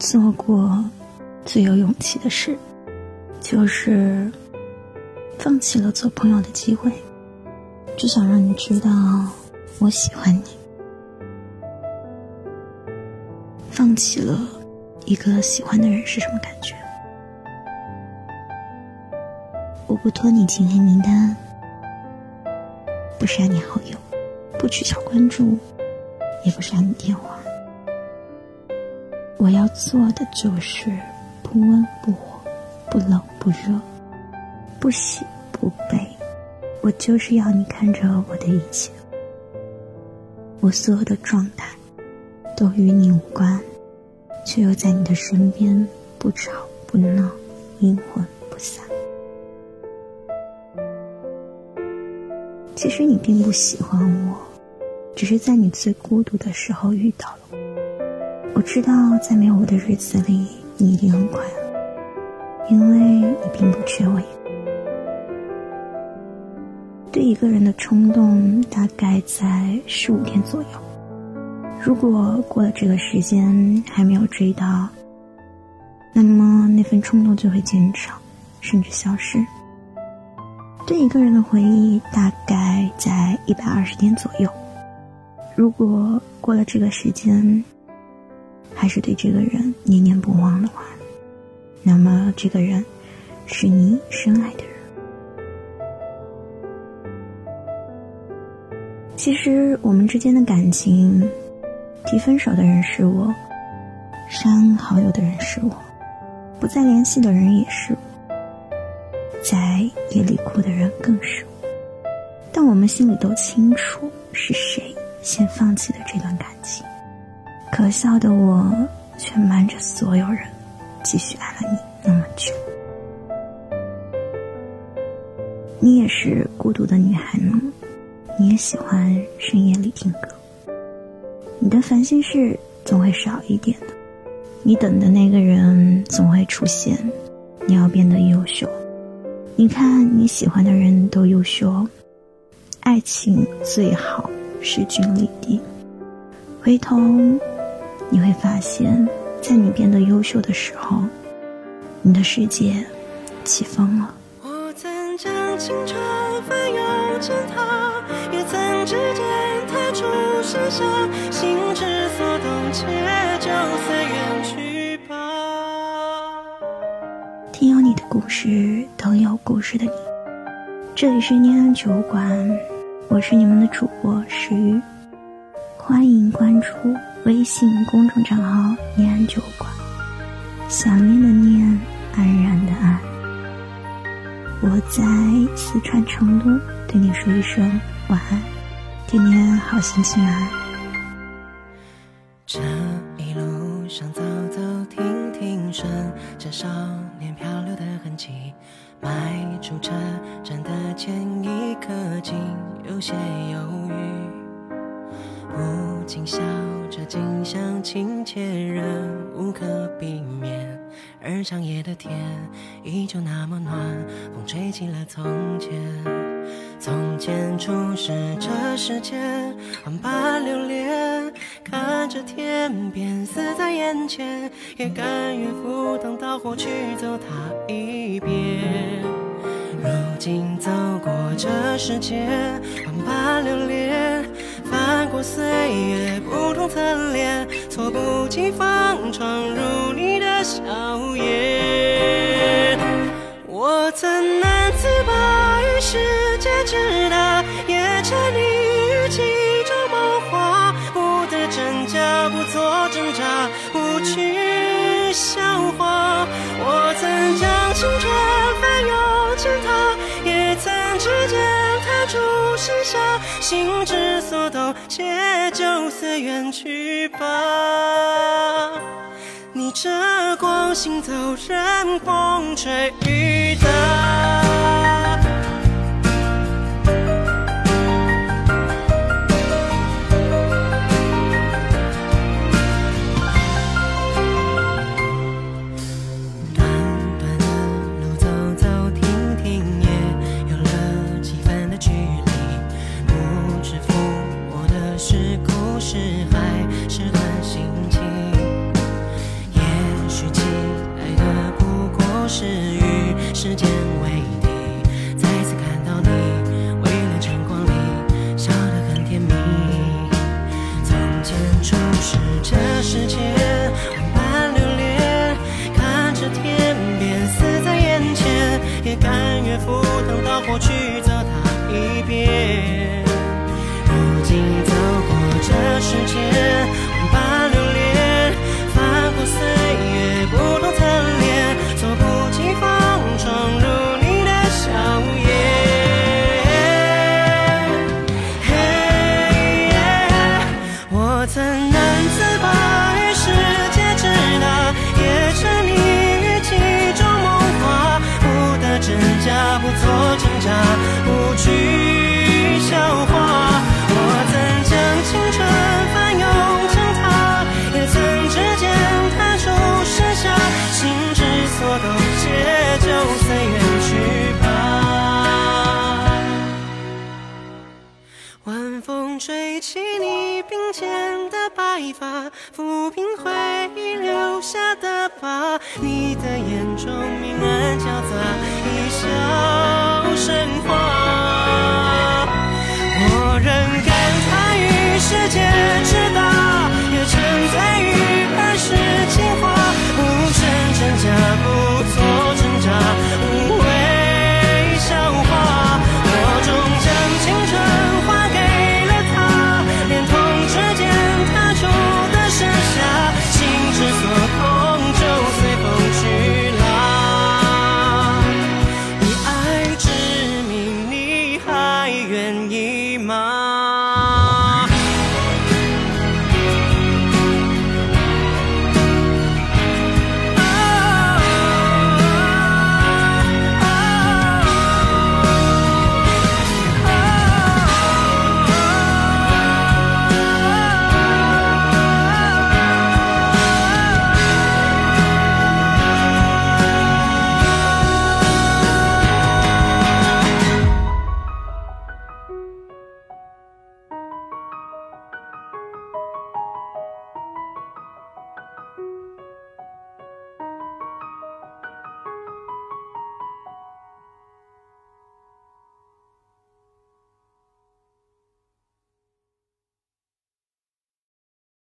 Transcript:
做过最有勇气的事，就是放弃了做朋友的机会，只想让你知道我喜欢你。放弃了一个喜欢的人是什么感觉？我不拖你进黑名单，不删你好友，不取消关注，也不删你电话。我要做的就是不温不火，不冷不热，不喜不悲。我就是要你看着我的一切，我所有的状态都与你无关，却又在你的身边，不吵不闹，阴魂不散。其实你并不喜欢我，只是在你最孤独的时候遇到了我。我知道，在没有我的日子里，你一定很快乐，因为你并不缺我。对一个人的冲动，大概在十五天左右。如果过了这个时间还没有追到，那么那份冲动就会减少，甚至消失。对一个人的回忆，大概在一百二十天左右。如果过了这个时间，还是对这个人念念不忘的话，那么这个人是你深爱的人。其实我们之间的感情，提分手的人是我，删好友的人是我，不再联系的人也是我，在夜里哭的人更是我。但我们心里都清楚，是谁先放弃了这段感情。可笑的我，却瞒着所有人，继续爱了你那么久。你也是孤独的女孩吗？你也喜欢深夜里听歌。你的烦心事总会少一点的。你等的那个人总会出现。你要变得优秀。你看你喜欢的人都优秀。爱情最好势均力敌。回头。你会发现，在你变得优秀的时候，你的世界起风了。我曾将青春翻涌成她，也曾指尖弹出盛夏，心之所动，且就随缘去吧。听有你的故事，等有故事的你。这里是念安酒馆，我是你们的主播石玉，欢迎关注。微信公众账号“念安酒馆”，想念的念，安然的安。我在四川成都，对你说一声晚安，天天好心情啊！这一路上走走停停，顺着少年漂流的痕迹，迈出车站的前一刻，竟有些犹豫。不禁笑着，近乡情怯，人无可避免。而长夜的天依旧那么暖，风吹起了从前。从前初识这世间，万般留恋。看着天边死在眼前，也甘愿赴汤蹈火去走它一遍。如今走过这世界，万般留恋。翻过岁月不同侧脸，措不及防闯入你的笑颜。我曾难自拔于世界之大，也沉溺于其中梦话。不得真假，不做挣扎，不去笑话。我曾将青春翻涌成她，也曾指尖弹出盛夏，心之所动，且就此远去吧。逆着光行走，任风吹雨打。抚平回忆留下的疤你的眼中明暗交杂一笑生花。我仍感叹于世界之